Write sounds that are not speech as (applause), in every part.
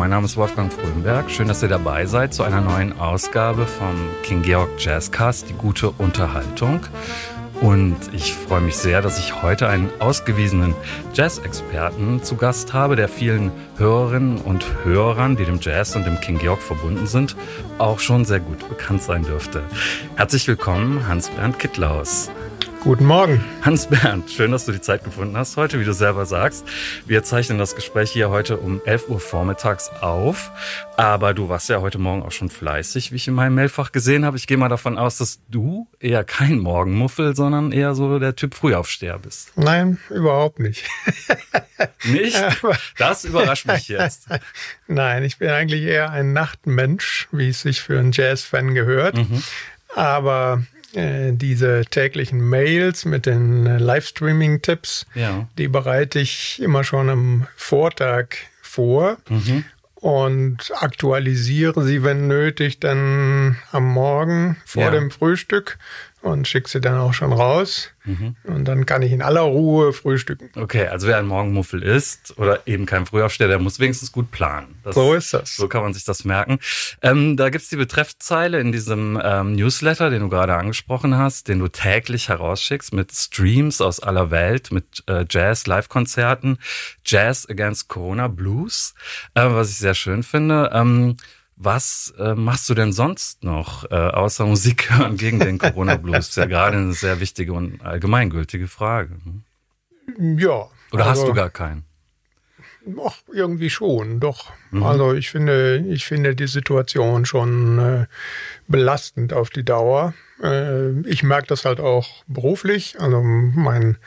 mein Name ist Wolfgang Frömberg. Schön, dass ihr dabei seid zu einer neuen Ausgabe vom King Georg Jazzcast, die gute Unterhaltung. Und ich freue mich sehr, dass ich heute einen ausgewiesenen Jazz-Experten zu Gast habe, der vielen Hörerinnen und Hörern, die dem Jazz und dem King Georg verbunden sind, auch schon sehr gut bekannt sein dürfte. Herzlich willkommen, Hans-Bernd Kittlaus. Guten Morgen. Hans-Bernd, schön, dass du die Zeit gefunden hast heute, wie du selber sagst. Wir zeichnen das Gespräch hier heute um 11 Uhr vormittags auf. Aber du warst ja heute Morgen auch schon fleißig, wie ich in meinem Mailfach gesehen habe. Ich gehe mal davon aus, dass du eher kein Morgenmuffel, sondern eher so der Typ Frühaufsteher bist. Nein, überhaupt nicht. (laughs) nicht? Das überrascht mich jetzt. (laughs) Nein, ich bin eigentlich eher ein Nachtmensch, wie es sich für einen Jazz-Fan gehört. Mhm. Aber äh, diese täglichen Mails mit den äh, Livestreaming-Tipps, ja. die bereite ich immer schon am Vortag vor mhm. und aktualisiere sie, wenn nötig, dann am Morgen vor ja. dem Frühstück und schicke sie dann auch schon raus. Mhm. Und dann kann ich in aller Ruhe frühstücken. Okay, also wer ein Morgenmuffel ist oder eben kein Frühaufsteher, der muss wenigstens gut planen. Das, so ist das. So kann man sich das merken. Ähm, da gibt's die Betreffzeile in diesem ähm, Newsletter, den du gerade angesprochen hast, den du täglich herausschickst mit Streams aus aller Welt, mit äh, Jazz, Live-Konzerten, Jazz Against Corona Blues, äh, was ich sehr schön finde. Ähm, was äh, machst du denn sonst noch, äh, außer Musik (laughs) hören gegen den Corona-Blues? Das ist ja gerade eine sehr wichtige und allgemeingültige Frage. Ne? Ja. Oder also, hast du gar keinen? Ach, irgendwie schon, doch. Mhm. Also ich finde, ich finde die Situation schon äh, belastend auf die Dauer. Äh, ich merke das halt auch beruflich. Also mein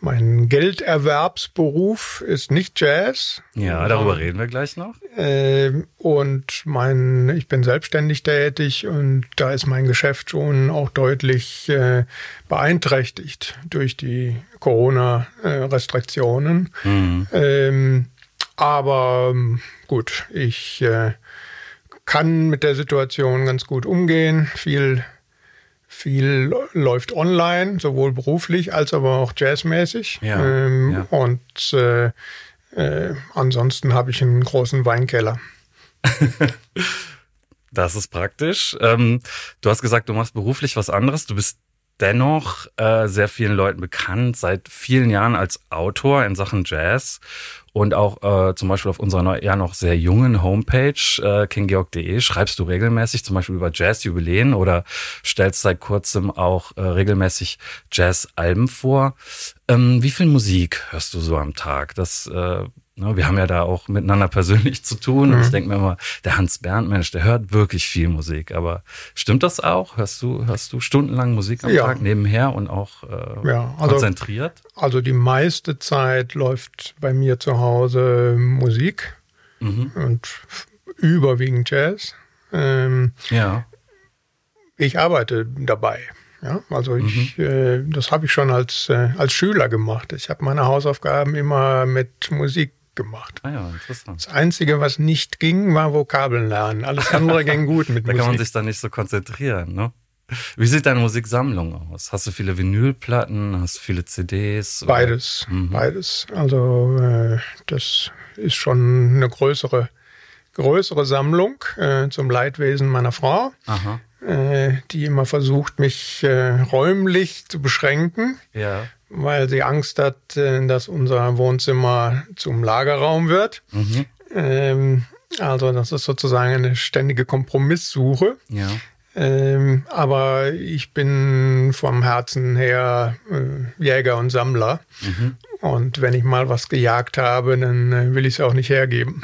mein Gelderwerbsberuf ist nicht Jazz. Ja, darüber reden wir gleich noch. Ähm, und mein, ich bin selbstständig tätig und da ist mein Geschäft schon auch deutlich äh, beeinträchtigt durch die Corona-Restriktionen. Mhm. Ähm, aber gut, ich äh, kann mit der Situation ganz gut umgehen. Viel viel läuft online, sowohl beruflich als aber auch jazzmäßig. Ja, ähm, ja. Und äh, äh, ansonsten habe ich einen großen Weinkeller. (laughs) das ist praktisch. Ähm, du hast gesagt, du machst beruflich was anderes. Du bist dennoch äh, sehr vielen Leuten bekannt, seit vielen Jahren als Autor in Sachen Jazz und auch äh, zum Beispiel auf unserer ja noch sehr jungen Homepage äh, kinggeorg.de schreibst du regelmäßig zum Beispiel über Jazz-Jubiläen oder stellst seit kurzem auch äh, regelmäßig Jazz-Alben vor. Ähm, wie viel Musik hörst du so am Tag? Das äh, wir haben ja da auch miteinander persönlich zu tun. Mhm. Und ich denke mir immer, der Hans Bernd, Mensch, der hört wirklich viel Musik. Aber stimmt das auch? Hörst du, hörst du stundenlang Musik am ja. Tag nebenher und auch äh, ja, also, konzentriert? Also die meiste Zeit läuft bei mir zu Hause Musik mhm. und überwiegend Jazz. Ähm, ja. Ich arbeite dabei. Ja, also ich, mhm. äh, das habe ich schon als, äh, als Schüler gemacht. Ich habe meine Hausaufgaben immer mit Musik gemacht. Ah ja, interessant. Das Einzige, was nicht ging, war Vokabeln lernen. Alles andere ging gut mit da (laughs) Musik. Da kann man sich dann nicht so konzentrieren, ne? Wie sieht deine Musiksammlung aus? Hast du viele Vinylplatten? Hast du viele CDs? Oder? Beides, mhm. beides. Also äh, das ist schon eine größere, größere Sammlung äh, zum Leidwesen meiner Frau, äh, die immer versucht, mich äh, räumlich zu beschränken. Ja weil sie Angst hat, äh, dass unser Wohnzimmer zum Lagerraum wird. Mhm. Ähm, also das ist sozusagen eine ständige Kompromisssuche. Ja. Ähm, aber ich bin vom Herzen her äh, Jäger und Sammler. Mhm. Und wenn ich mal was gejagt habe, dann äh, will ich es auch nicht hergeben.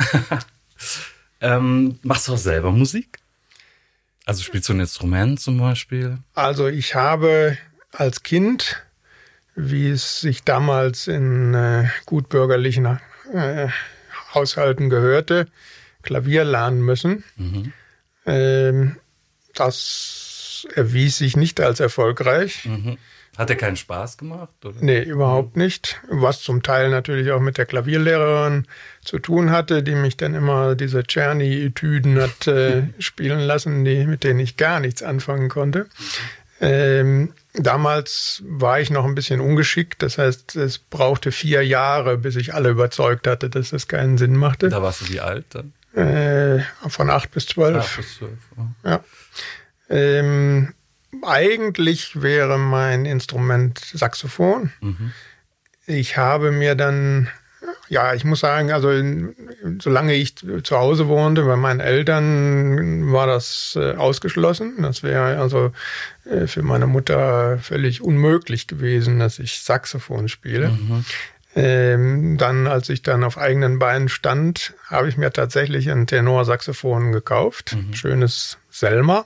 (laughs) ähm, machst du auch selber Musik? Also spielst du ein Instrument zum Beispiel? Also ich habe als Kind wie es sich damals in äh, gutbürgerlichen äh, Haushalten gehörte, Klavier lernen müssen. Mhm. Ähm, das erwies sich nicht als erfolgreich. Mhm. Hat er keinen Spaß gemacht? Oder? Nee, überhaupt mhm. nicht. Was zum Teil natürlich auch mit der Klavierlehrerin zu tun hatte, die mich dann immer diese Czerny-Etüden hat äh, (laughs) spielen lassen, die, mit denen ich gar nichts anfangen konnte. Ähm, Damals war ich noch ein bisschen ungeschickt. Das heißt, es brauchte vier Jahre, bis ich alle überzeugt hatte, dass das keinen Sinn machte. Da warst du wie alt dann? Äh, von acht bis zwölf. Acht bis zwölf. Oh. Ja. Ähm, eigentlich wäre mein Instrument Saxophon. Mhm. Ich habe mir dann, ja, ich muss sagen, also solange ich zu Hause wohnte, bei meinen Eltern war das äh, ausgeschlossen. Das wäre also äh, für meine Mutter völlig unmöglich gewesen, dass ich Saxophon spiele. Mhm. Ähm, dann, als ich dann auf eigenen Beinen stand, habe ich mir tatsächlich ein Tenorsaxophon gekauft. Mhm. Schönes Selma.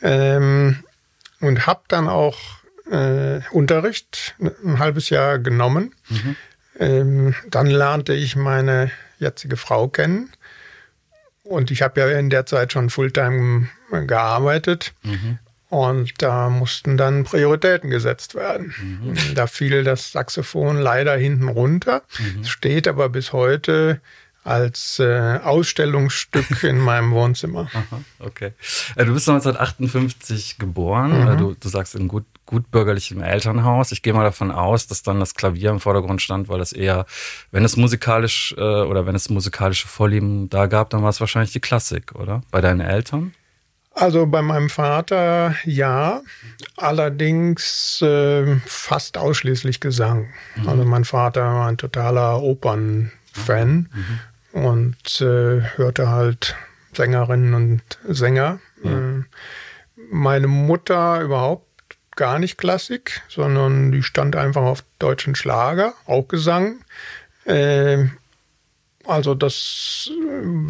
Ähm, und habe dann auch äh, Unterricht ein halbes Jahr genommen. Mhm. Ähm, dann lernte ich meine jetzige Frau kennen. Und ich habe ja in der Zeit schon Fulltime gearbeitet. Mhm. Und da mussten dann Prioritäten gesetzt werden. Mhm. Da fiel das Saxophon leider hinten runter. Mhm. Steht aber bis heute als äh, Ausstellungsstück in meinem Wohnzimmer. (laughs) Aha, okay. Äh, du bist 1958 geboren. Mhm. Äh, du, du sagst in gut, gut bürgerlichem Elternhaus. Ich gehe mal davon aus, dass dann das Klavier im Vordergrund stand, weil das eher, wenn es musikalisch äh, oder wenn es musikalische Vorlieben da gab, dann war es wahrscheinlich die Klassik, oder? Bei deinen Eltern? Also bei meinem Vater ja, allerdings äh, fast ausschließlich Gesang. Mhm. Also mein Vater war ein totaler Opernfan. Mhm und äh, hörte halt Sängerinnen und Sänger. Ja. Äh, meine Mutter überhaupt gar nicht Klassik, sondern die stand einfach auf deutschen Schlager, auch Gesang. Äh, also das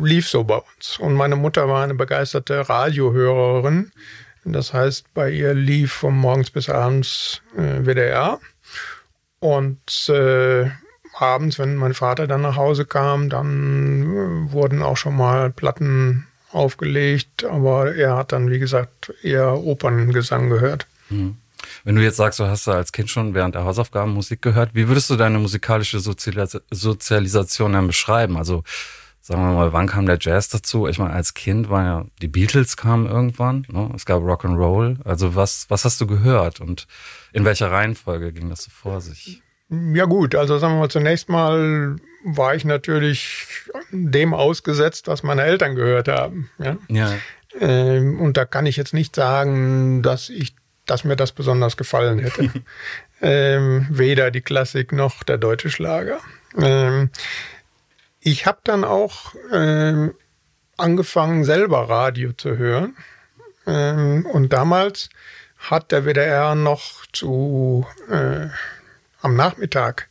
lief so bei uns. Und meine Mutter war eine begeisterte Radiohörerin. Das heißt, bei ihr lief von morgens bis abends äh, WDR. Und äh, abends, wenn mein Vater dann nach Hause kam, dann äh, wurden auch schon mal Platten aufgelegt, aber er hat dann, wie gesagt, eher Operngesang gehört. Hm. Wenn du jetzt sagst, du hast da als Kind schon während der Hausaufgaben Musik gehört, wie würdest du deine musikalische Sozialis Sozialisation dann beschreiben? Also sagen wir mal, wann kam der Jazz dazu? Ich meine, als Kind war ja, die Beatles kamen irgendwann, ne? es gab Rock'n'Roll. Also was, was hast du gehört und in welcher Reihenfolge ging das so vor sich? Ja gut, also sagen wir mal, zunächst mal war ich natürlich dem ausgesetzt, was meine Eltern gehört haben. Ja. ja. Ähm, und da kann ich jetzt nicht sagen, dass ich, dass mir das besonders gefallen hätte. (laughs) ähm, weder die Klassik noch der deutsche Schlager. Ähm, ich habe dann auch ähm, angefangen, selber Radio zu hören. Ähm, und damals hat der WDR noch zu äh, am Nachmittag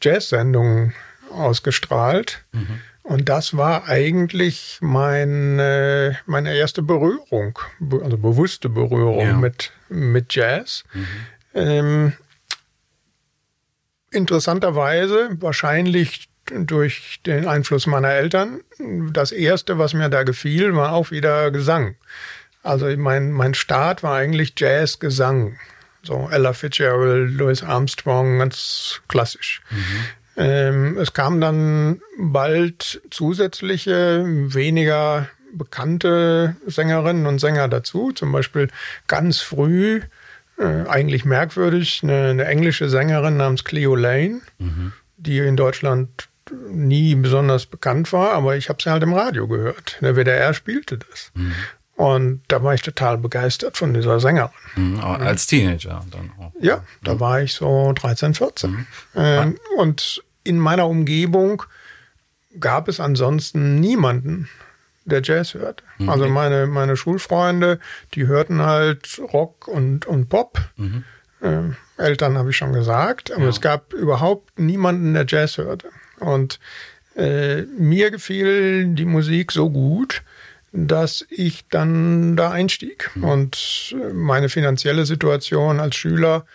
Jazz-Sendungen ausgestrahlt. Mhm. Und das war eigentlich meine, meine erste Berührung, also bewusste Berührung ja. mit, mit Jazz. Mhm. Ähm, interessanterweise, wahrscheinlich durch den Einfluss meiner Eltern, das erste, was mir da gefiel, war auch wieder Gesang. Also mein, mein Start war eigentlich Jazz-Gesang. So Ella Fitzgerald, Louis Armstrong, ganz klassisch. Mhm. Ähm, es kamen dann bald zusätzliche, weniger bekannte Sängerinnen und Sänger dazu. Zum Beispiel ganz früh, äh, eigentlich merkwürdig, eine, eine, englische Sängerin namens Cleo Lane, mhm. die in Deutschland nie besonders bekannt war, aber ich habe sie halt im Radio gehört. Der WDR spielte das. Mhm. Und da war ich total begeistert von dieser Sängerin. Mhm, als Teenager dann auch. Ja, da mhm. war ich so 13, 14. Mhm. Ähm, und in meiner Umgebung gab es ansonsten niemanden, der Jazz hörte. Mhm. Also meine, meine Schulfreunde, die hörten halt Rock und, und Pop. Mhm. Ähm, Eltern habe ich schon gesagt, aber ja. es gab überhaupt niemanden, der Jazz hörte. Und äh, mir gefiel die Musik so gut, dass ich dann da einstieg. Mhm. Und meine finanzielle Situation als Schüler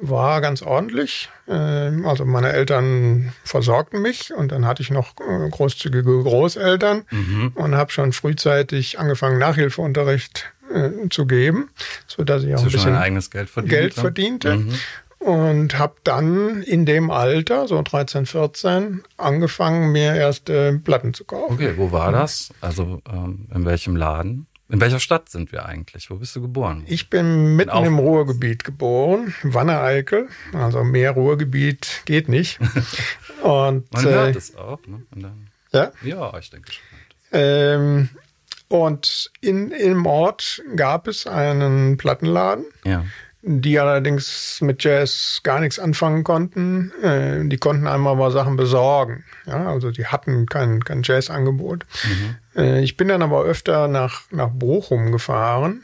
war ganz ordentlich. Ähm, also meine Eltern versorgten mich und dann hatte ich noch äh, großzügige Großeltern mhm. und habe schon frühzeitig angefangen, Nachhilfeunterricht äh, zu geben, so dass ich auch ein bisschen eigenes Geld, verdient, Geld verdiente. Mhm und habe dann in dem Alter, so 13, 14, angefangen, mir erste Platten zu kaufen. Okay, wo war das? Also ähm, in welchem Laden? In welcher Stadt sind wir eigentlich? Wo bist du geboren? Ich bin mitten im Ruhrgebiet geboren, Wanne-Eickel. Also mehr Ruhrgebiet geht nicht. (laughs) Und, Man hört äh, es auch, ne? ja? Ja, ich denke schon. Ähm, und in, im Ort gab es einen Plattenladen, ja. Die allerdings mit Jazz gar nichts anfangen konnten. Äh, die konnten einmal mal Sachen besorgen. Ja, also die hatten kein, kein Jazz-Angebot. Mhm. Äh, ich bin dann aber öfter nach, nach Bochum gefahren.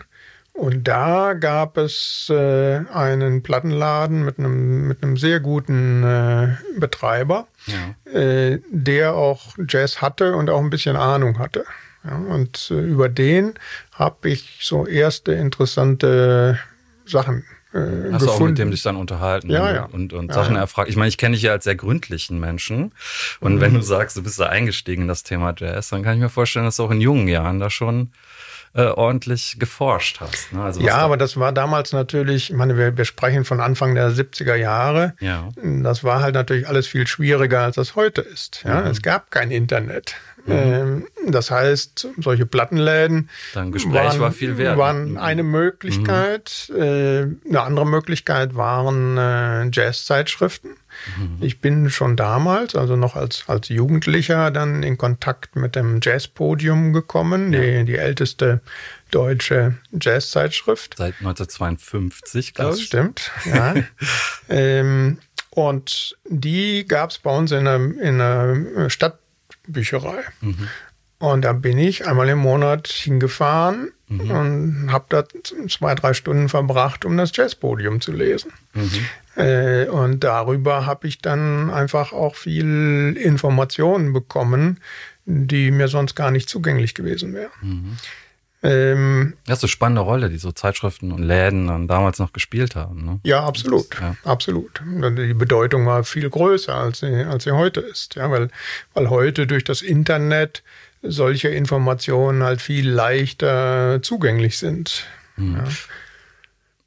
Und da gab es äh, einen Plattenladen mit einem, mit einem sehr guten äh, Betreiber, ja. äh, der auch Jazz hatte und auch ein bisschen Ahnung hatte. Ja, und äh, über den habe ich so erste interessante Sachen äh, Hast gefunden. du auch mit dem dich dann unterhalten ja, ja. und, und ja, Sachen erfragt? Ich meine, ich kenne dich ja als sehr gründlichen Menschen. Und mhm. wenn du sagst, du bist da eingestiegen in das Thema Jazz, dann kann ich mir vorstellen, dass du auch in jungen Jahren da schon äh, ordentlich geforscht hast. Ne? Also ja, aber das war damals natürlich, ich meine, wir, wir sprechen von Anfang der 70er Jahre. Ja. Das war halt natürlich alles viel schwieriger, als das heute ist. Ja? Mhm. Es gab kein Internet. Mhm. Ähm, das heißt, solche Plattenläden waren, war waren mhm. eine Möglichkeit. Mhm. Äh, eine andere Möglichkeit waren äh, Jazzzeitschriften. Mhm. Ich bin schon damals, also noch als, als Jugendlicher, dann in Kontakt mit dem Jazzpodium gekommen, ja. die, die älteste deutsche Jazzzeitschrift. Seit 1952, glaube ich. Das stimmt, ja. (laughs) ähm, und die gab es bei uns in einer, in einer Stadtbücherei. Mhm. Und da bin ich einmal im Monat hingefahren mhm. und habe da zwei, drei Stunden verbracht, um das Jazzpodium zu lesen. Mhm. Äh, und darüber habe ich dann einfach auch viel Informationen bekommen, die mir sonst gar nicht zugänglich gewesen wären. Ähm, das ist eine spannende Rolle, die so Zeitschriften und Läden dann damals noch gespielt haben. Ne? Ja, absolut. Das, ja. Absolut. Die Bedeutung war viel größer, als sie, als sie heute ist. Ja, weil, weil heute durch das Internet solche Informationen halt viel leichter zugänglich sind. Mhm. Ja.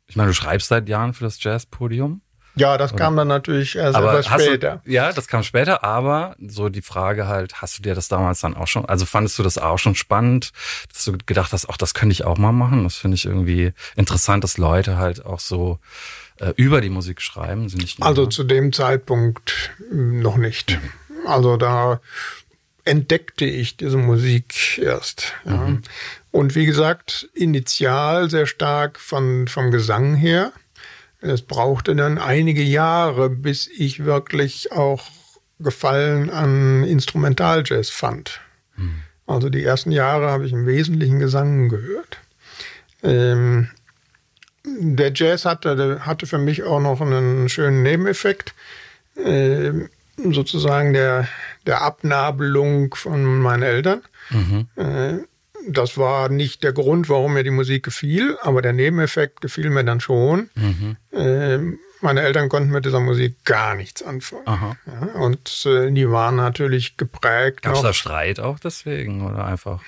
Ich meine, du schreibst seit Jahren für das Jazzpodium. Ja, das Oder? kam dann natürlich erst aber etwas später. Du, ja, das kam später, aber so die Frage halt, hast du dir das damals dann auch schon, also fandest du das auch schon spannend, dass du gedacht hast, ach, das könnte ich auch mal machen? Das finde ich irgendwie interessant, dass Leute halt auch so äh, über die Musik schreiben. Sie nicht also zu dem Zeitpunkt hm, noch nicht. Mhm. Also da entdeckte ich diese Musik erst. Ja. Mhm. Und wie gesagt, initial sehr stark von, vom Gesang her. Es brauchte dann einige Jahre, bis ich wirklich auch Gefallen an Instrumentaljazz fand. Hm. Also die ersten Jahre habe ich im Wesentlichen Gesang gehört. Ähm, der Jazz hatte, hatte für mich auch noch einen schönen Nebeneffekt, äh, sozusagen der, der Abnabelung von meinen Eltern. Mhm. Äh, das war nicht der Grund, warum mir die Musik gefiel, aber der Nebeneffekt gefiel mir dann schon. Mhm. Äh, meine Eltern konnten mit dieser Musik gar nichts anfangen. Ja, und äh, die waren natürlich geprägt. Gab es da Streit auch deswegen oder einfach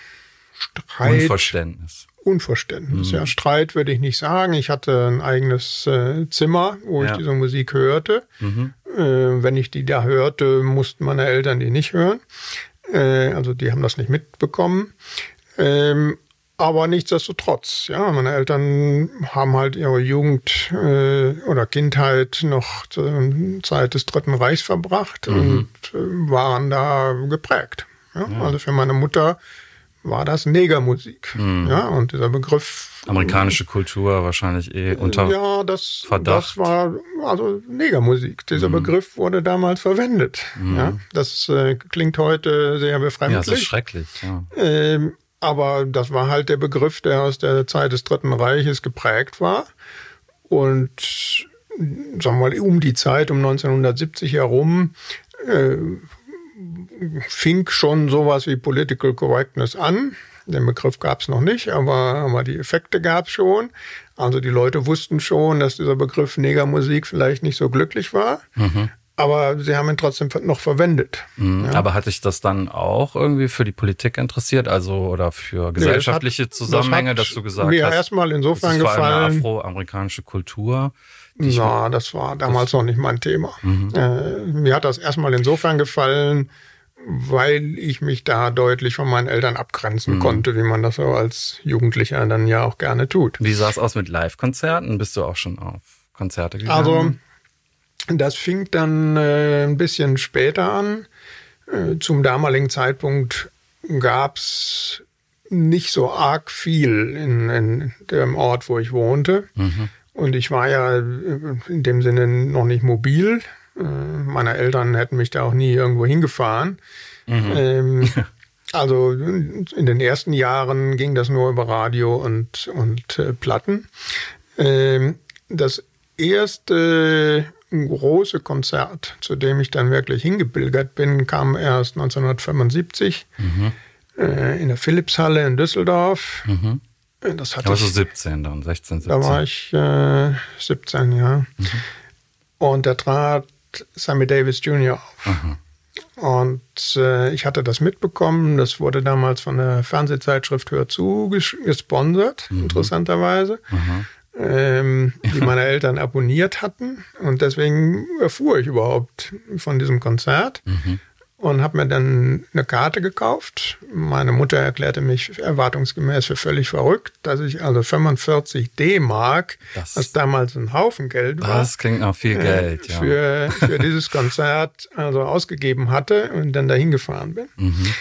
Streit, Unverständnis? Unverständnis, mhm. ja. Streit würde ich nicht sagen. Ich hatte ein eigenes äh, Zimmer, wo ja. ich diese Musik hörte. Mhm. Äh, wenn ich die da hörte, mussten meine Eltern die nicht hören. Äh, also die haben das nicht mitbekommen. Ähm, aber nichtsdestotrotz, ja, meine Eltern haben halt ihre Jugend äh, oder Kindheit noch zur Zeit des Dritten Reichs verbracht mhm. und äh, waren da geprägt. Ja? Ja. Also für meine Mutter war das Negermusik. Mhm. Ja, und dieser Begriff. Amerikanische Kultur wahrscheinlich eh unter ja, das, Verdacht. Das war also Negermusik. Dieser mhm. Begriff wurde damals verwendet. Mhm. Ja, das äh, klingt heute sehr befremdlich. Ja, das ist schrecklich. Ja. Ähm, aber das war halt der Begriff, der aus der Zeit des Dritten Reiches geprägt war. Und sagen wir mal, um die Zeit, um 1970 herum, äh, fing schon sowas wie Political Correctness an. Den Begriff gab es noch nicht, aber, aber die Effekte gab es schon. Also die Leute wussten schon, dass dieser Begriff Negermusik vielleicht nicht so glücklich war. Mhm aber sie haben ihn trotzdem noch verwendet. Mhm, ja. Aber hat sich das dann auch irgendwie für die Politik interessiert, also oder für gesellschaftliche nee, das hat, Zusammenhänge, das dass du gesagt mir hast? Mir erstmal insofern das gefallen. Eine afroamerikanische Kultur. Na, das war damals noch nicht mein Thema. Mhm. Äh, mir hat das erstmal insofern gefallen, weil ich mich da deutlich von meinen Eltern abgrenzen mhm. konnte, wie man das so als Jugendlicher dann ja auch gerne tut. Wie sah es aus mit Live-Konzerten? Bist du auch schon auf Konzerte gegangen? Also das fing dann äh, ein bisschen später an. Äh, zum damaligen Zeitpunkt gab es nicht so arg viel in, in dem Ort, wo ich wohnte. Mhm. Und ich war ja in dem Sinne noch nicht mobil. Äh, meine Eltern hätten mich da auch nie irgendwo hingefahren. Mhm. Ähm, (laughs) also in den ersten Jahren ging das nur über Radio und, und äh, Platten. Ähm, das erste große Konzert, zu dem ich dann wirklich hingebilgert bin, kam erst 1975 mhm. äh, in der Philipshalle in Düsseldorf. Mhm. Das hatte da warst du 17 dann, 16, 17. Da war ich äh, 17, ja. Mhm. Und da trat Sammy Davis Jr. auf. Mhm. Und äh, ich hatte das mitbekommen. Das wurde damals von der Fernsehzeitschrift Hör zu gesponsert, mhm. interessanterweise. Mhm. Ähm, die meine Eltern abonniert hatten. Und deswegen erfuhr ich überhaupt von diesem Konzert. Mhm und habe mir dann eine Karte gekauft. Meine Mutter erklärte mich erwartungsgemäß für völlig verrückt, dass ich also 45 D-Mark, was damals ein Haufen Geld war. Das klingt auch viel Geld, ja. Für, für dieses Konzert also ausgegeben hatte und dann dahin gefahren bin. Mhm.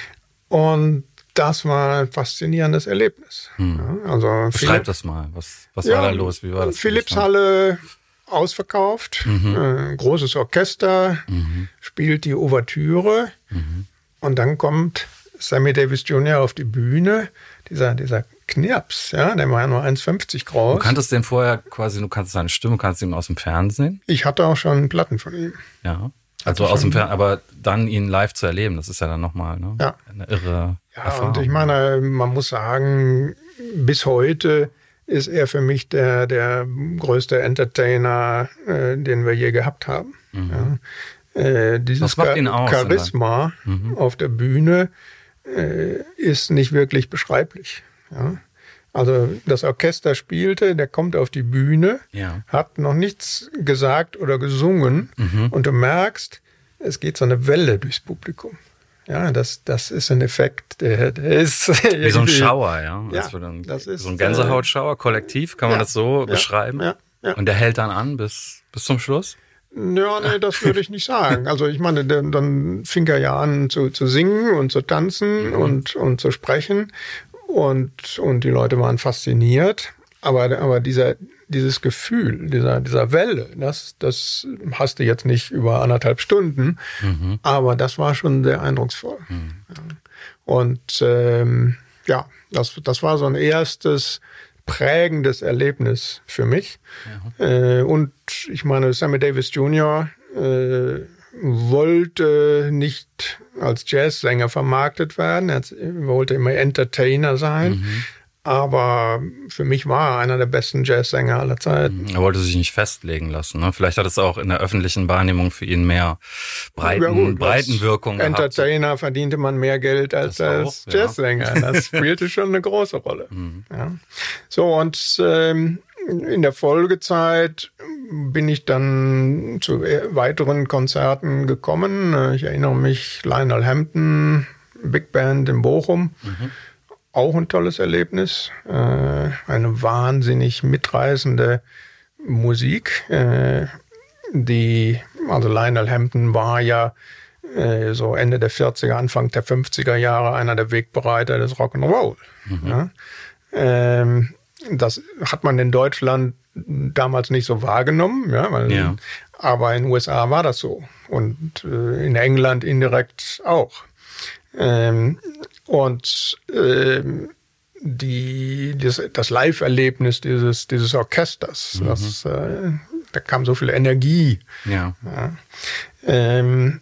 Und das war ein faszinierendes Erlebnis. Hm. Ja, also Beschreib das mal. Was, was ja, war da los? Wie war das? Philips-Halle ausverkauft, mhm. äh, großes Orchester, mhm. spielt die Ouvertüre mhm. und dann kommt Sammy Davis Jr. auf die Bühne, dieser, dieser Knirps, ja, der war ja nur 1,50 groß. Du kanntest den vorher quasi, du kannst seine Stimme, kannst ihn aus dem Fernsehen? Ich hatte auch schon Platten von ihm. Ja. Also aus dem Fernsehen, aber dann ihn live zu erleben, das ist ja dann nochmal ne? ja. eine irre Ja, Erfahrung. und ich meine, man muss sagen, bis heute ist er für mich der, der größte Entertainer, äh, den wir je gehabt haben. Mhm. Ja. Äh, dieses Char aus, Charisma mhm. auf der Bühne äh, ist nicht wirklich beschreiblich. Ja. Also das Orchester spielte, der kommt auf die Bühne, ja. hat noch nichts gesagt oder gesungen mhm. und du merkst, es geht so eine Welle durchs Publikum. Ja, das, das ist ein Effekt, der, der ist. (laughs) Wie so ein Schauer, ja. ja das, dann, das ist, so ein Gänsehautschauer, kollektiv, kann man ja, das so ja, beschreiben? Ja, ja. Und der hält dann an bis, bis zum Schluss? Ja, nee, das würde ich nicht sagen. Also ich meine, dann, dann fing er ja an zu, zu singen und zu tanzen mhm. und, und zu sprechen. Und, und die Leute waren fasziniert. Aber, aber dieser, dieses Gefühl, dieser, dieser Welle, das, das hast du jetzt nicht über anderthalb Stunden, mhm. aber das war schon sehr eindrucksvoll. Mhm. Und ähm, ja, das, das war so ein erstes prägendes Erlebnis für mich. Ja. Äh, und ich meine, Sammy Davis Jr. Äh, wollte nicht als Jazzsänger vermarktet werden, er wollte immer Entertainer sein. Mhm. Aber für mich war er einer der besten Jazzsänger aller Zeiten. Er wollte sich nicht festlegen lassen. Ne? Vielleicht hat es auch in der öffentlichen Wahrnehmung für ihn mehr Breiten, ja gut, Breitenwirkung Entertainer gehabt. verdiente man mehr Geld als als auch, Jazzsänger. Ja. Das (laughs) spielte schon eine große Rolle. Mhm. Ja. So, und ähm, in der Folgezeit bin ich dann zu weiteren Konzerten gekommen. Ich erinnere mich, Lionel Hampton, Big Band in Bochum. Mhm auch ein tolles Erlebnis. Äh, eine wahnsinnig mitreißende Musik. Äh, die, also Lionel Hampton war ja äh, so Ende der 40er, Anfang der 50er Jahre einer der Wegbereiter des Rock'n'Roll. Mhm. Ja? Ähm, das hat man in Deutschland damals nicht so wahrgenommen, ja, weil, ja. aber in den USA war das so und äh, in England indirekt auch. Ähm, und ähm, die, das, das Live-Erlebnis dieses, dieses Orchesters, mhm. das, äh, da kam so viel Energie. Ja. ja. Ähm,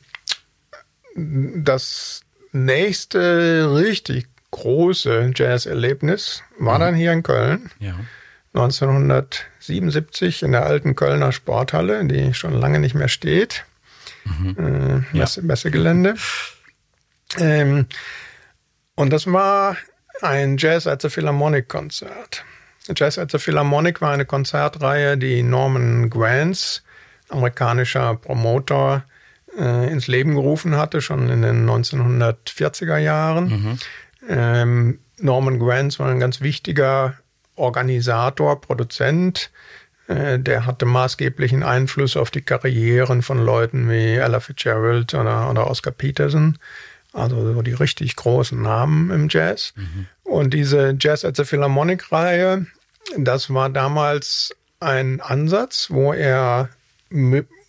das nächste richtig große Jazz-Erlebnis war mhm. dann hier in Köln. Ja. 1977 in der alten Kölner Sporthalle, die schon lange nicht mehr steht. Mhm. Äh, Messe, ja. Messegelände. Ähm, und das war ein Jazz at the Philharmonic Konzert. Jazz at the Philharmonic war eine Konzertreihe, die Norman Granz, amerikanischer Promoter, äh, ins Leben gerufen hatte, schon in den 1940er Jahren. Mhm. Ähm, Norman Granz war ein ganz wichtiger Organisator, Produzent. Äh, der hatte maßgeblichen Einfluss auf die Karrieren von Leuten wie Ella Fitzgerald oder, oder Oscar Peterson Also so die richtig großen Namen im Jazz. Mhm. Und diese Jazz at the Philharmonic-Reihe, das war damals ein Ansatz, wo er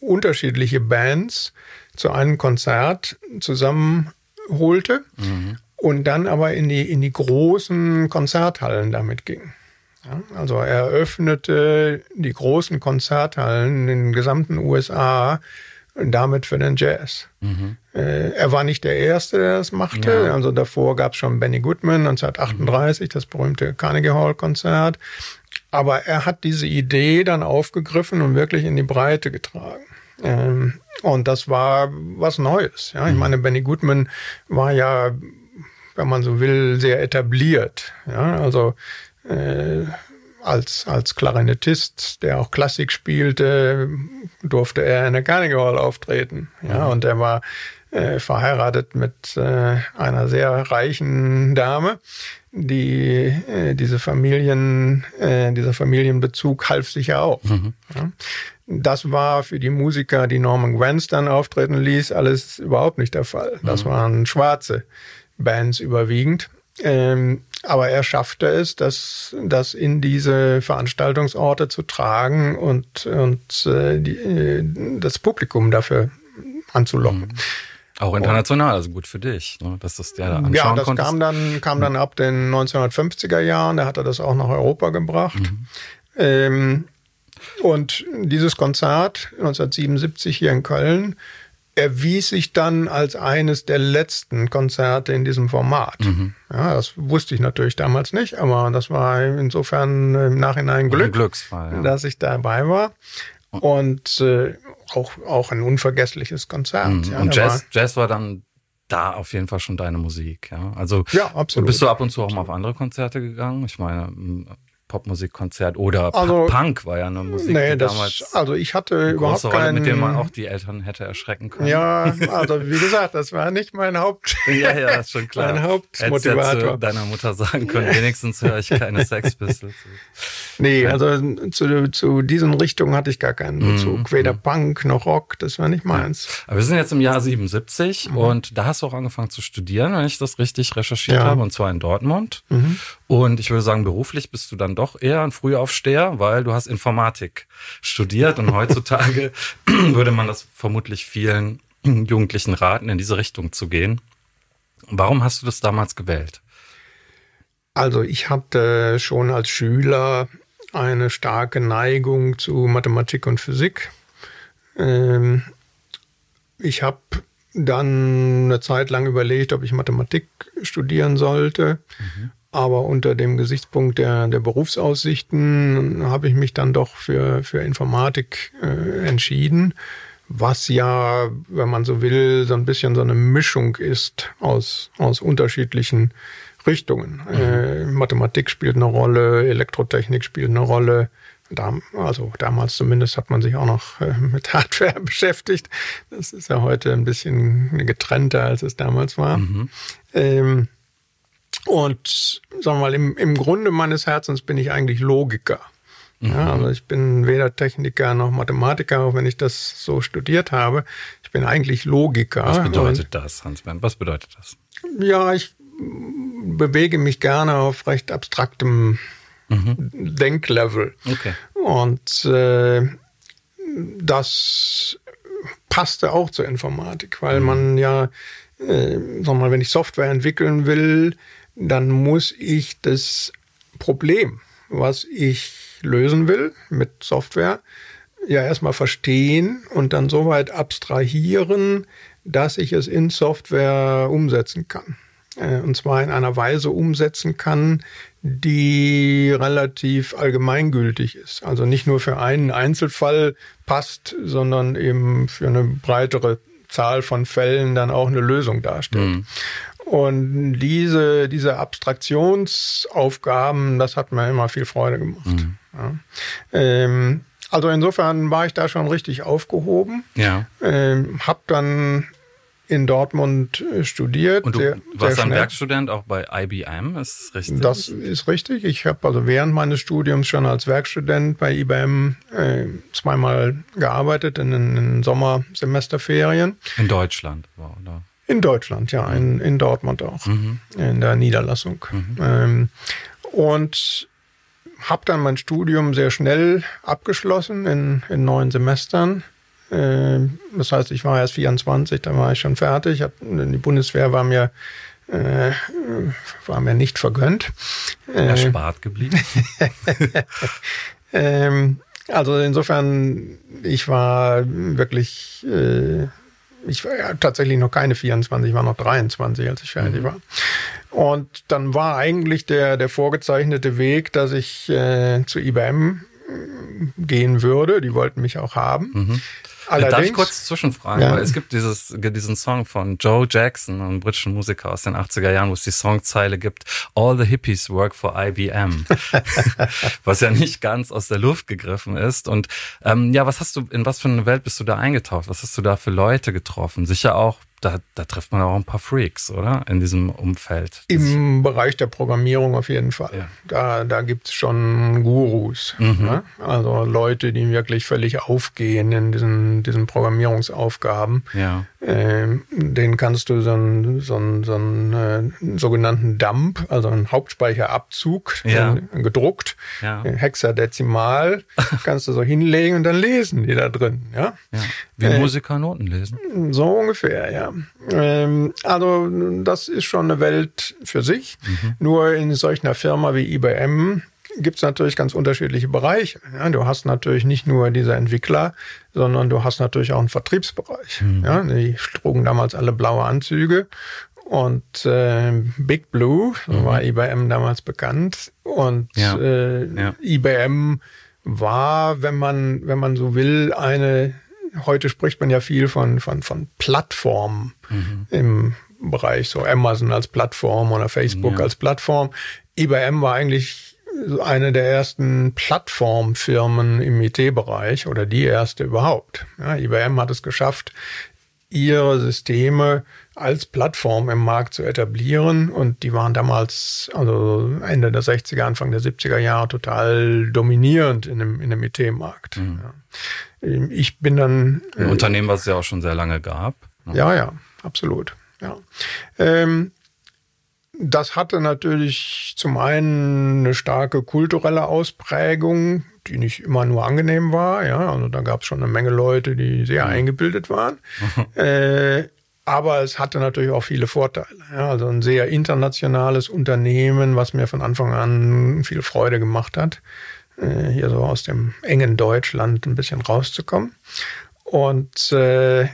unterschiedliche Bands zu einem Konzert zusammenholte mhm. und dann aber in die, in die großen Konzerthallen damit ging. Ja, also er öffnete die großen Konzerthallen in den gesamten USA damit für den Jazz. Mhm. Äh, er war nicht der Erste, der das machte. Ja. Also davor gab es schon Benny Goodman 1938, mhm. das berühmte Carnegie Hall Konzert. Aber er hat diese Idee dann aufgegriffen und wirklich in die Breite getragen. Ähm, und das war was Neues. Ja, ich mhm. meine, Benny Goodman war ja, wenn man so will, sehr etabliert. Ja, also äh, als, als Klarinettist, der auch Klassik spielte, durfte er in der Carnegie Hall auftreten. Ja, mhm. und er war äh, verheiratet mit äh, einer sehr reichen Dame, die äh, diese Familien, äh, dieser Familienbezug half sich ja auch. Mhm. Ja. Das war für die Musiker, die Norman Granz dann auftreten ließ, alles überhaupt nicht der Fall. Das mhm. waren schwarze Bands überwiegend. Ähm, aber er schaffte es, das, das in diese Veranstaltungsorte zu tragen und, und äh, die, äh, das Publikum dafür anzulocken. Mhm. Auch international, also gut für dich, ne, dass das der da anschauen Ja, das konntest. kam dann, kam dann ab den 1950er Jahren, da hat er das auch nach Europa gebracht. Mhm. Ähm, und dieses Konzert 1977 hier in Köln erwies sich dann als eines der letzten Konzerte in diesem Format. Mhm. Ja, das wusste ich natürlich damals nicht, aber das war insofern im Nachhinein Glück, Glücksfall, ja. dass ich dabei war. Und äh, auch, auch ein unvergessliches Konzert. Mhm. Ja, und Jazz, war, Jazz war dann da auf jeden Fall schon deine Musik, ja. Also ja, absolut. bist du ab und zu auch mal auf andere Konzerte gegangen? Ich meine, Popmusikkonzert oder also, Punk war ja eine Musik, nee, die das, damals also ich hatte überhaupt Rolle, keinen, mit dem man auch die Eltern hätte erschrecken können. Ja, (laughs) also wie gesagt, das war nicht mein Haupt. (laughs) ja, ja, ist schon klar. Mein Hauptmotivator. Hättest zu deiner Mutter sagen können, wenigstens höre ich keine Sex Pistols. (laughs) Nee, also zu, zu diesen Richtungen hatte ich gar keinen mhm, Bezug. Weder mhm. Punk noch Rock, das war nicht meins. Aber wir sind jetzt im Jahr 77 mhm. und da hast du auch angefangen zu studieren, wenn ich das richtig recherchiert ja. habe, und zwar in Dortmund. Und ich würde sagen, beruflich bist du dann doch eher ein Frühaufsteher, weil du hast Informatik studiert und heutzutage (laughs) würde man das vermutlich vielen Jugendlichen raten, in diese Richtung zu gehen. Warum hast du das damals gewählt? Also ich hatte schon als Schüler eine starke Neigung zu Mathematik und Physik. Ähm, ich habe dann eine Zeit lang überlegt, ob ich Mathematik studieren sollte. Mhm. Aber unter dem Gesichtspunkt der, der Berufsaussichten habe ich mich dann doch für, für Informatik äh, entschieden, was ja, wenn man so will, so ein bisschen so eine Mischung ist aus, aus unterschiedlichen Richtungen. Mhm. Äh, Mathematik spielt eine Rolle, Elektrotechnik spielt eine Rolle. Da, also damals zumindest hat man sich auch noch äh, mit Hardware (laughs) beschäftigt. Das ist ja heute ein bisschen getrennter, als es damals war. Mhm. Ähm, und sagen wir mal, im, im Grunde meines Herzens bin ich eigentlich Logiker. Mhm. Ja, also ich bin weder Techniker noch Mathematiker, auch wenn ich das so studiert habe. Ich bin eigentlich Logiker. Was bedeutet das, Hans-Bernd? Was bedeutet das? Ja, ich bewege mich gerne auf recht abstraktem mhm. Denklevel. Okay. Und äh, das passte auch zur Informatik, weil mhm. man ja, äh, sag mal, wenn ich Software entwickeln will, dann muss ich das Problem, was ich lösen will mit Software, ja erstmal verstehen und dann so weit abstrahieren, dass ich es in Software umsetzen kann. Äh, und zwar in einer Weise umsetzen kann, die relativ allgemeingültig ist. Also nicht nur für einen Einzelfall passt, sondern eben für eine breitere Zahl von Fällen dann auch eine Lösung darstellt. Mhm. Und diese, diese Abstraktionsaufgaben, das hat mir immer viel Freude gemacht. Mhm. Ja. Ähm, also insofern war ich da schon richtig aufgehoben. Ja. Ähm, hab dann in Dortmund äh, studiert. Und du sehr, warst sehr ein Werkstudent auch bei IBM, ist das richtig? Das ist richtig. Ich habe also während meines Studiums schon als Werkstudent bei IBM äh, zweimal gearbeitet in den Sommersemesterferien. In Deutschland, oder? In Deutschland, ja, in, in Dortmund auch, mhm. in der Niederlassung. Mhm. Ähm, und habe dann mein Studium sehr schnell abgeschlossen in, in neun Semestern. Äh, das heißt, ich war erst 24, da war ich schon fertig. Die Bundeswehr war mir äh, war mir nicht vergönnt. Erspart geblieben. (laughs) ähm, also insofern, ich war wirklich, äh, ich war ja tatsächlich noch keine 24, ich war noch 23, als ich fertig mhm. war. Und dann war eigentlich der, der vorgezeichnete Weg, dass ich äh, zu IBM gehen würde. Die wollten mich auch haben. Mhm. Allerdings, Darf ich kurz zwischenfragen? Ja. Weil es gibt dieses, diesen Song von Joe Jackson, einem britischen Musiker aus den 80er Jahren, wo es die Songzeile gibt, All the Hippies work for IBM. (laughs) was ja nicht ganz aus der Luft gegriffen ist. Und ähm, ja, was hast du, in was für eine Welt bist du da eingetaucht? Was hast du da für Leute getroffen? Sicher auch da, da trifft man auch ein paar Freaks, oder? In diesem Umfeld. Im Bereich der Programmierung auf jeden Fall. Ja. Da, da gibt es schon Gurus. Mhm. Ne? Also Leute, die wirklich völlig aufgehen in diesen, diesen Programmierungsaufgaben. Ja. Ähm, den kannst du so einen, so einen, so einen äh, sogenannten Dump, also einen Hauptspeicherabzug, ja. äh, gedruckt, ja. Äh, hexadezimal, (laughs) kannst du so hinlegen und dann lesen die da drin. Ja? ja. Wie äh, Musiker Noten lesen. So ungefähr, ja. Ähm, also das ist schon eine Welt für sich. Mhm. Nur in solch einer Firma wie IBM gibt es natürlich ganz unterschiedliche Bereiche. Ja, du hast natürlich nicht nur diese Entwickler, sondern du hast natürlich auch einen Vertriebsbereich. Mhm. Ja, die trugen damals alle blaue Anzüge und äh, Big Blue, so mhm. war IBM damals bekannt. Und ja. Äh, ja. IBM war, wenn man, wenn man so will, eine, heute spricht man ja viel von, von, von Plattformen mhm. im Bereich, so Amazon als Plattform oder Facebook ja. als Plattform. IBM war eigentlich eine der ersten Plattformfirmen im IT-Bereich oder die erste überhaupt. Ja, IBM hat es geschafft, ihre Systeme als Plattform im Markt zu etablieren und die waren damals, also Ende der 60er, Anfang der 70er Jahre total dominierend in dem, in dem IT-Markt. Mhm. Ja. Ich bin dann... Ein äh, Unternehmen, was es ja auch schon sehr lange gab. Ne? Ja, ja, absolut. Ja. Ähm, das hatte natürlich zum einen eine starke kulturelle Ausprägung, die nicht immer nur angenehm war. Ja, also da gab es schon eine Menge Leute, die sehr mhm. eingebildet waren. (laughs) äh, aber es hatte natürlich auch viele Vorteile. Ja, also ein sehr internationales Unternehmen, was mir von Anfang an viel Freude gemacht hat, äh, hier so aus dem engen Deutschland ein bisschen rauszukommen. Und äh,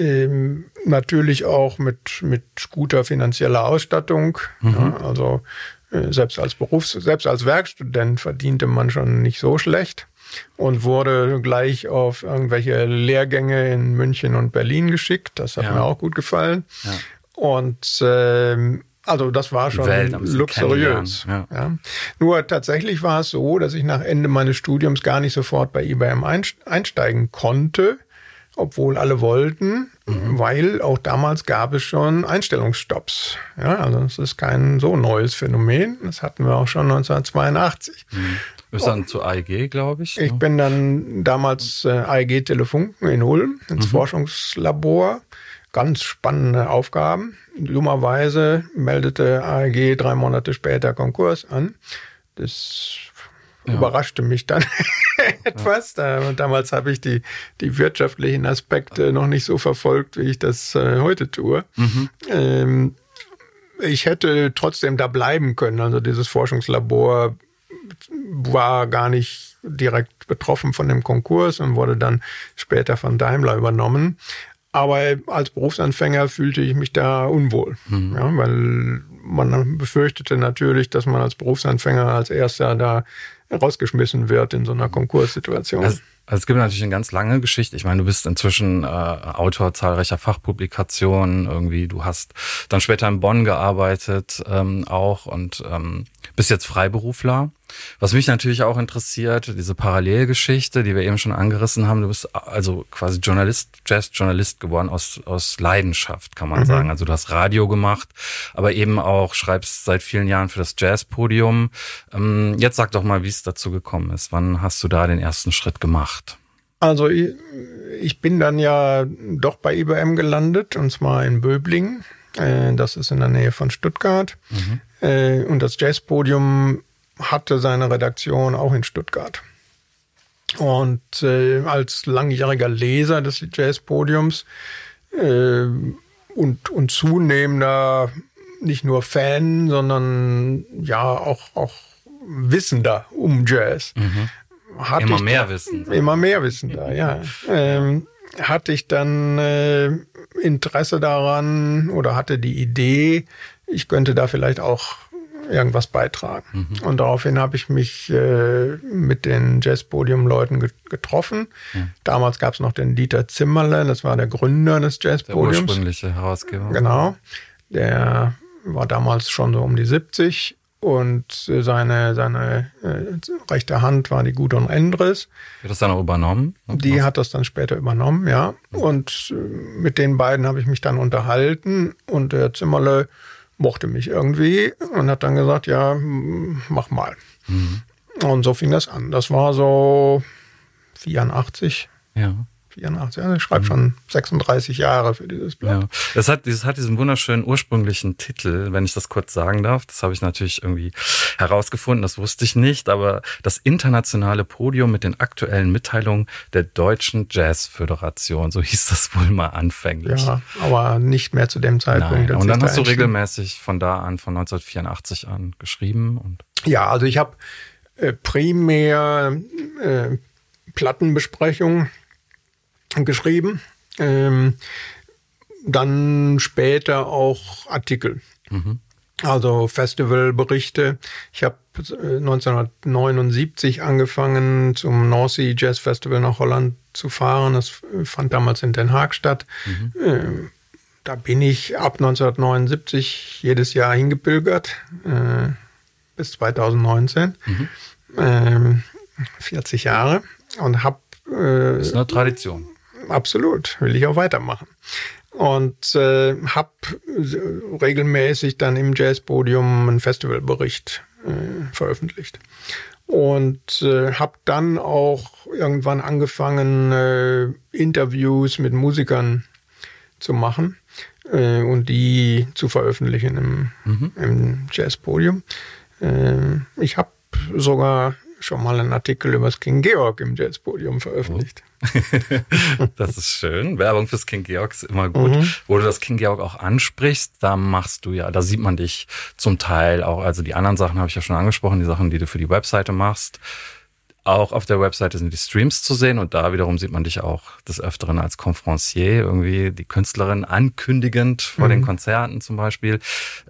ähm, natürlich auch mit, mit guter finanzieller Ausstattung. Mhm. Ja, also äh, selbst als Berufs-, selbst als Werkstudent verdiente man schon nicht so schlecht und wurde gleich auf irgendwelche Lehrgänge in München und Berlin geschickt. Das hat ja. mir auch gut gefallen. Ja. Und ähm, also das war schon luxuriös. Ja. ja. Nur tatsächlich war es so, dass ich nach Ende meines Studiums gar nicht sofort bei IBM einsteigen konnte, obwohl alle wollten, mhm. weil auch damals gab es schon Einstellungsstopps. Ja, also es ist kein so neues Phänomen. Das hatten wir auch schon 1982. Mhm. Du bist dann zu AEG, glaube ich. Ich bin dann damals äh, AEG Telefunken in Ulm ins mhm. Forschungslabor. Ganz spannende Aufgaben. Dummerweise meldete AEG drei Monate später Konkurs an. Das ja. überraschte mich dann (laughs) etwas. Ja. damals habe ich die, die wirtschaftlichen Aspekte noch nicht so verfolgt, wie ich das äh, heute tue. Mhm. Ähm, ich hätte trotzdem da bleiben können. Also dieses Forschungslabor war gar nicht direkt betroffen von dem Konkurs und wurde dann später von Daimler übernommen. Aber als Berufsanfänger fühlte ich mich da unwohl, mhm. ja, weil man befürchtete natürlich, dass man als Berufsanfänger als erster da rausgeschmissen wird in so einer Konkurssituation. Also, also es gibt natürlich eine ganz lange Geschichte. Ich meine, du bist inzwischen äh, Autor zahlreicher Fachpublikationen. Irgendwie, du hast dann später in Bonn gearbeitet ähm, auch und ähm, bist jetzt Freiberufler. Was mich natürlich auch interessiert, diese Parallelgeschichte, die wir eben schon angerissen haben. Du bist also quasi Journalist, Jazz-Journalist geworden aus, aus Leidenschaft, kann man mhm. sagen. Also du hast Radio gemacht, aber eben auch schreibst seit vielen Jahren für das Jazz-Podium. Ähm, jetzt sag doch mal, wie es dazu gekommen ist. Wann hast du da den ersten Schritt gemacht? Also ich, ich, bin dann ja doch bei IBM gelandet und zwar in Böblingen. Äh, das ist in der Nähe von Stuttgart. Mhm. Äh, und das Jazzpodium hatte seine Redaktion auch in Stuttgart. Und äh, als langjähriger Leser des Jazzpodiums äh, und, und zunehmender nicht nur Fan, sondern ja auch, auch Wissender um Jazz. Mhm. Immer mehr Wissen. Immer mehr Wissen da, ja. (laughs) Ähm, hatte ich dann äh, Interesse daran oder hatte die Idee, ich könnte da vielleicht auch irgendwas beitragen. Mhm. Und daraufhin habe ich mich äh, mit den Jazzpodium-Leuten getroffen. Mhm. Damals gab es noch den Dieter Zimmerle, das war der Gründer des Jazzpodiums. Der ursprüngliche Herausgeber. Genau. Der war damals schon so um die 70 und seine, seine äh, rechte Hand war die Gudrun Endres. Hat das dann auch übernommen? Die hat das dann später übernommen, ja. Mhm. Und äh, mit den beiden habe ich mich dann unterhalten und der Zimmerle mochte mich irgendwie und hat dann gesagt, ja, mach mal. Mhm. Und so fing das an. Das war so 84. Ja. 84, also ich schreibe schon 36 Jahre für dieses Blatt. Ja. Das hat, das hat diesen wunderschönen ursprünglichen Titel, wenn ich das kurz sagen darf. Das habe ich natürlich irgendwie herausgefunden, das wusste ich nicht, aber das internationale Podium mit den aktuellen Mitteilungen der Deutschen Jazzföderation, so hieß das wohl mal anfänglich. Ja, aber nicht mehr zu dem Zeitpunkt. Nein. Und dann hast du regelmäßig von da an, von 1984 an geschrieben und. Ja, also ich habe äh, primär äh, Plattenbesprechungen geschrieben. Ähm, dann später auch Artikel. Mhm. Also Festivalberichte. Ich habe 1979 angefangen, zum North Sea Jazz Festival nach Holland zu fahren. Das fand damals in Den Haag statt. Mhm. Ähm, da bin ich ab 1979 jedes Jahr hingepilgert, äh, bis 2019. Mhm. Ähm, 40 Jahre. Und habe. Äh, das ist eine Tradition absolut, will ich auch weitermachen. Und äh, habe regelmäßig dann im Jazzpodium einen Festivalbericht äh, veröffentlicht. Und äh, habe dann auch irgendwann angefangen, äh, Interviews mit Musikern zu machen äh, und die zu veröffentlichen im, mhm. im Jazzpodium. Äh, ich habe sogar schon mal einen Artikel über das King Georg im Jazzpodium veröffentlicht. (laughs) das ist schön. Werbung fürs King Georg ist immer gut. Mhm. Wo du das King Georg auch ansprichst, da machst du ja, da sieht man dich zum Teil auch, also die anderen Sachen habe ich ja schon angesprochen, die Sachen, die du für die Webseite machst. Auch auf der Webseite sind die Streams zu sehen und da wiederum sieht man dich auch des Öfteren als Conferencier, irgendwie die Künstlerin ankündigend vor mhm. den Konzerten zum Beispiel.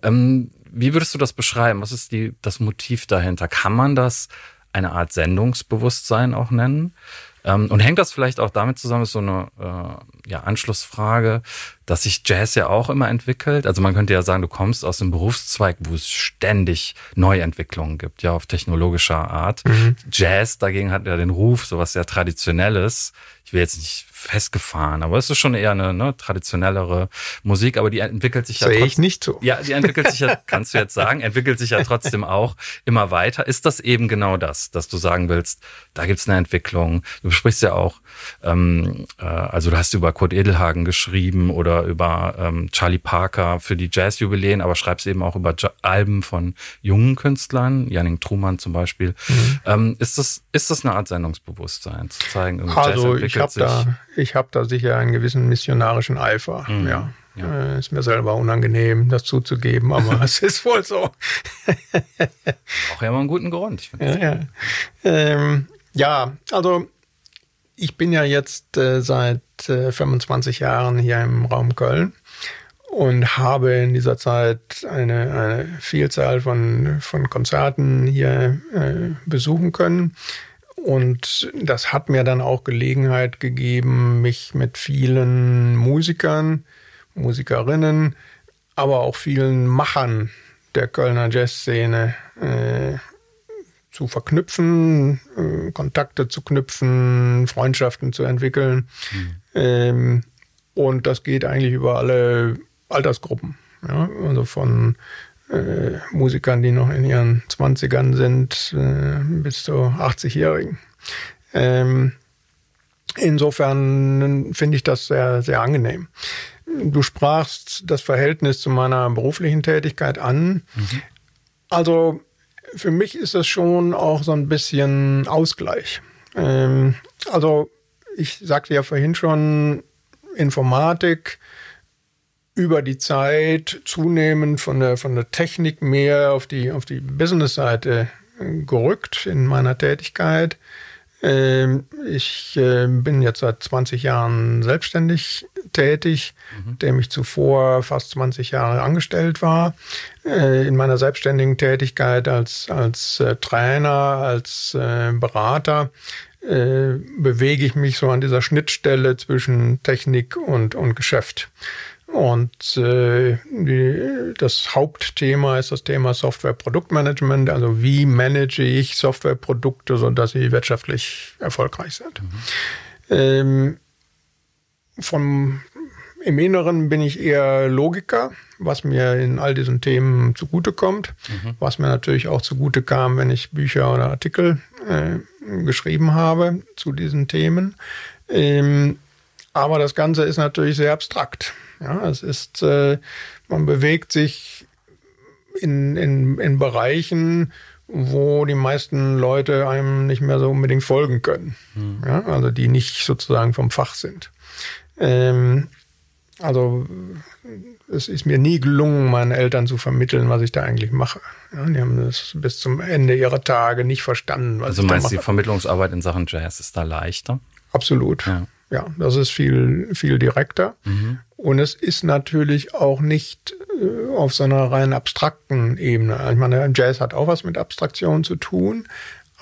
Ähm, wie würdest du das beschreiben? Was ist die, das Motiv dahinter? Kann man das eine Art Sendungsbewusstsein auch nennen. Ähm, und hängt das vielleicht auch damit zusammen, ist so eine äh, ja, Anschlussfrage, dass sich Jazz ja auch immer entwickelt. Also man könnte ja sagen, du kommst aus einem Berufszweig, wo es ständig Neuentwicklungen gibt, ja, auf technologischer Art. Mhm. Jazz dagegen hat ja den Ruf, sowas sehr Traditionelles. Ich will jetzt nicht festgefahren, aber es ist schon eher eine ne, traditionellere Musik, aber die entwickelt sich ja Sehe ich nicht so. Ja, die entwickelt sich ja, kannst du jetzt sagen, entwickelt sich ja trotzdem auch immer weiter. Ist das eben genau das, dass du sagen willst, da gibt's eine Entwicklung. Du sprichst ja auch, ähm, äh, also du hast über Kurt Edelhagen geschrieben oder über ähm, Charlie Parker für die Jazzjubiläen, aber schreibst eben auch über Alben von jungen Künstlern, Janning Truman zum Beispiel. Mhm. Ähm, ist das ist das eine Art Sendungsbewusstsein zu zeigen? Also ich habe da ich habe da sicher einen gewissen missionarischen Eifer. Mhm. Ja. ja. Äh, ist mir selber unangenehm, das zuzugeben, aber (laughs) es ist wohl so. Auch ja mal einen guten Grund. Ich ja, ja. Ähm, ja, also ich bin ja jetzt äh, seit äh, 25 Jahren hier im Raum Köln und habe in dieser Zeit eine, eine Vielzahl von, von Konzerten hier äh, besuchen können. Und das hat mir dann auch Gelegenheit gegeben, mich mit vielen Musikern, Musikerinnen, aber auch vielen Machern der Kölner Jazzszene äh, zu verknüpfen, äh, Kontakte zu knüpfen, Freundschaften zu entwickeln. Mhm. Ähm, und das geht eigentlich über alle Altersgruppen. Ja? Also von äh, Musikern, die noch in ihren Zwanzigern sind, äh, bis zu 80-Jährigen. Ähm, insofern finde ich das sehr, sehr angenehm. Du sprachst das Verhältnis zu meiner beruflichen Tätigkeit an. Mhm. Also für mich ist das schon auch so ein bisschen Ausgleich. Ähm, also ich sagte ja vorhin schon, Informatik über die Zeit zunehmend von der, von der Technik mehr auf die, auf die Business-Seite gerückt in meiner Tätigkeit. Ähm, ich äh, bin jetzt seit 20 Jahren selbstständig tätig, mhm. dem ich zuvor fast 20 Jahre angestellt war. Äh, in meiner selbstständigen Tätigkeit als, als äh, Trainer, als Berater bewege ich mich so an dieser Schnittstelle zwischen Technik und, und Geschäft. Und äh, die, das Hauptthema ist das Thema Software-Produktmanagement. Also wie manage ich Softwareprodukte, sodass sie wirtschaftlich erfolgreich sind. Mhm. Ähm, vom, Im Inneren bin ich eher Logiker, was mir in all diesen Themen zugutekommt. Mhm. Was mir natürlich auch zugute kam, wenn ich Bücher oder Artikel äh, geschrieben habe zu diesen Themen. Ähm, aber das Ganze ist natürlich sehr abstrakt. Ja, es ist, äh, man bewegt sich in, in, in Bereichen, wo die meisten Leute einem nicht mehr so unbedingt folgen können. Mhm. Ja, also die nicht sozusagen vom Fach sind. Ähm, also es ist mir nie gelungen, meinen Eltern zu vermitteln, was ich da eigentlich mache. Ja, die haben das bis zum Ende ihrer Tage nicht verstanden. Was also meinst du, die Vermittlungsarbeit in Sachen Jazz ist da leichter? Absolut. Ja. Ja, das ist viel, viel direkter. Mhm. Und es ist natürlich auch nicht äh, auf so einer rein abstrakten Ebene. Ich meine, Jazz hat auch was mit Abstraktion zu tun,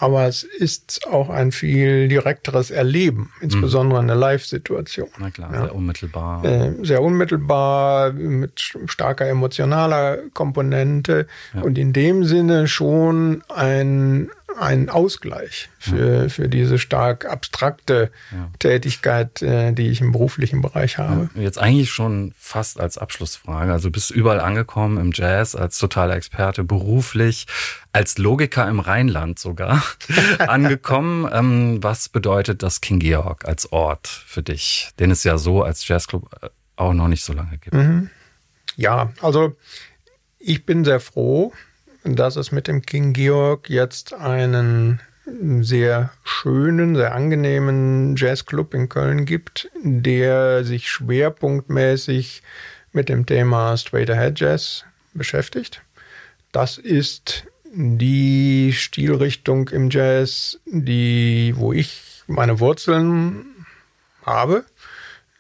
aber es ist auch ein viel direkteres Erleben, insbesondere in der Live-Situation. Na klar, ja. sehr unmittelbar. Äh, sehr unmittelbar, mit starker emotionaler Komponente ja. und in dem Sinne schon ein, ein Ausgleich für, für diese stark abstrakte ja. Tätigkeit, äh, die ich im beruflichen Bereich habe. Jetzt eigentlich schon fast als Abschlussfrage. Also bist überall angekommen im Jazz als totaler Experte, beruflich, als Logiker im Rheinland sogar (laughs) angekommen. Ähm, was bedeutet das King Georg als Ort für dich, den es ja so als Jazzclub äh, auch noch nicht so lange gibt? Mhm. Ja, also ich bin sehr froh, dass es mit dem King Georg jetzt einen sehr schönen, sehr angenehmen Jazzclub in Köln gibt, der sich schwerpunktmäßig mit dem Thema Straight Ahead Jazz beschäftigt. Das ist die Stilrichtung im Jazz, die, wo ich meine Wurzeln habe.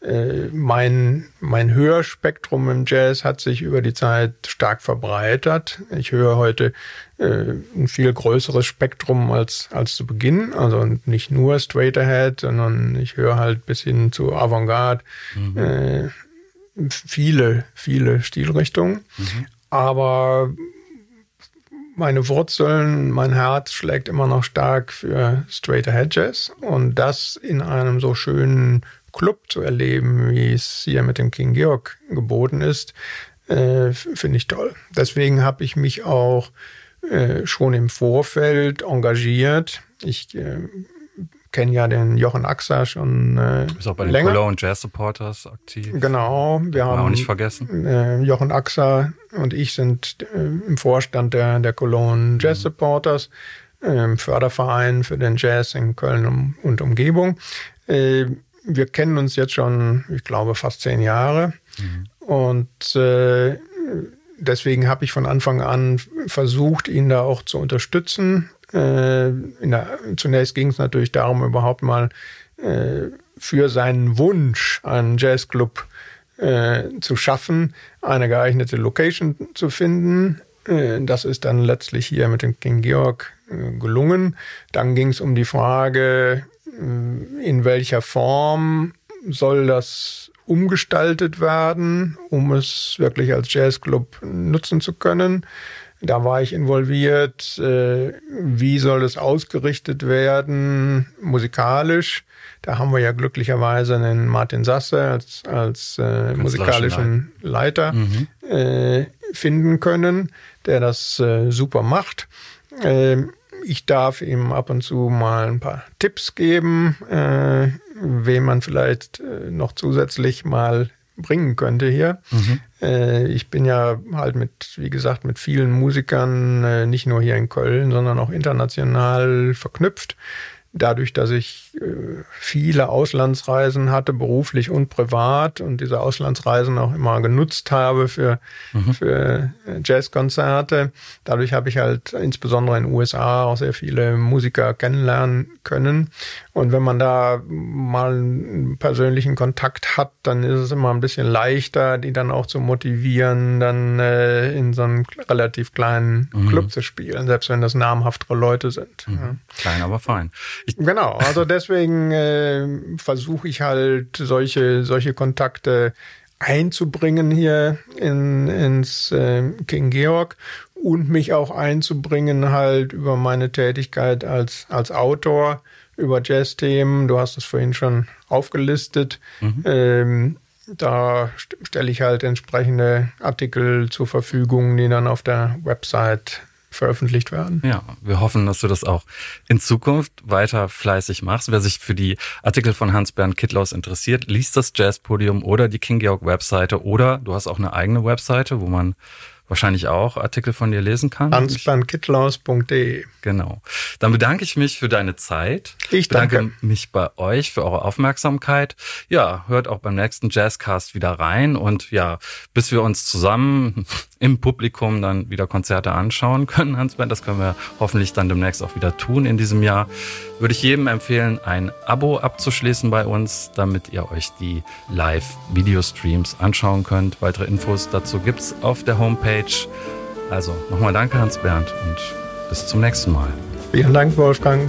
Äh, mein, mein Hörspektrum im Jazz hat sich über die Zeit stark verbreitert. Ich höre heute äh, ein viel größeres Spektrum als, als zu Beginn. Also nicht nur Straight Ahead, sondern ich höre halt bis hin zu Avantgarde. Mhm. Äh, viele, viele Stilrichtungen. Mhm. Aber meine Wurzeln, mein Herz schlägt immer noch stark für Straight Ahead Jazz und das in einem so schönen Club zu erleben, wie es hier mit dem King Georg geboten ist, äh, finde ich toll. Deswegen habe ich mich auch äh, schon im Vorfeld engagiert. Ich äh, kenne ja den Jochen Axer schon äh, Du bist auch bei den länger. Cologne Jazz Supporters aktiv. Genau, wir haben auch nicht vergessen. Äh, Jochen Axer und ich sind äh, im Vorstand der, der Cologne Jazz mhm. Supporters, äh, Förderverein für den Jazz in Köln um, und Umgebung. Äh, wir kennen uns jetzt schon, ich glaube, fast zehn Jahre. Mhm. Und äh, deswegen habe ich von Anfang an versucht, ihn da auch zu unterstützen. Äh, der, zunächst ging es natürlich darum, überhaupt mal äh, für seinen Wunsch, einen Jazzclub äh, zu schaffen, eine geeignete Location zu finden. Äh, das ist dann letztlich hier mit dem King Georg äh, gelungen. Dann ging es um die Frage, in welcher Form soll das umgestaltet werden, um es wirklich als Jazzclub nutzen zu können. Da war ich involviert. Äh, wie soll es ausgerichtet werden, musikalisch? Da haben wir ja glücklicherweise einen Martin Sasse als, als äh, musikalischen Leiter mhm. äh, finden können, der das äh, super macht. Äh, ich darf ihm ab und zu mal ein paar Tipps geben, äh, wen man vielleicht äh, noch zusätzlich mal bringen könnte hier. Mhm. Äh, ich bin ja halt mit, wie gesagt, mit vielen Musikern, äh, nicht nur hier in Köln, sondern auch international verknüpft dadurch, dass ich viele Auslandsreisen hatte, beruflich und privat, und diese Auslandsreisen auch immer genutzt habe für, mhm. für äh, Jazzkonzerte, dadurch habe ich halt insbesondere in den USA auch sehr viele Musiker kennenlernen können. Und wenn man da mal einen persönlichen Kontakt hat, dann ist es immer ein bisschen leichter, die dann auch zu motivieren, dann äh, in so einem relativ kleinen mhm. Club zu spielen, selbst wenn das namhaftere Leute sind. Mhm. Ja. Klein, aber fein. Ich genau, also deswegen (laughs) äh, versuche ich halt solche, solche Kontakte einzubringen hier in, ins äh, King Georg und mich auch einzubringen halt über meine Tätigkeit als, als Autor über Jazz-Themen. Du hast es vorhin schon aufgelistet. Mhm. Ähm, da stelle ich halt entsprechende Artikel zur Verfügung, die dann auf der Website veröffentlicht werden. Ja, wir hoffen, dass du das auch in Zukunft weiter fleißig machst. Wer sich für die Artikel von Hans-Bernd Kittlaus interessiert, liest das Jazzpodium oder die King Georg Webseite oder du hast auch eine eigene Webseite, wo man wahrscheinlich auch Artikel von dir lesen kann. Hansberndkittlaus.de. Genau. Dann bedanke ich mich für deine Zeit. Ich danke. bedanke mich bei euch für eure Aufmerksamkeit. Ja, hört auch beim nächsten Jazzcast wieder rein und ja, bis wir uns zusammen (laughs) im Publikum dann wieder Konzerte anschauen können, Hans-Bernd, das können wir hoffentlich dann demnächst auch wieder tun in diesem Jahr, würde ich jedem empfehlen, ein Abo abzuschließen bei uns, damit ihr euch die Live-Videostreams anschauen könnt. Weitere Infos dazu gibt's auf der Homepage. Also nochmal danke, Hans-Bernd, und bis zum nächsten Mal. Vielen Dank, Wolfgang.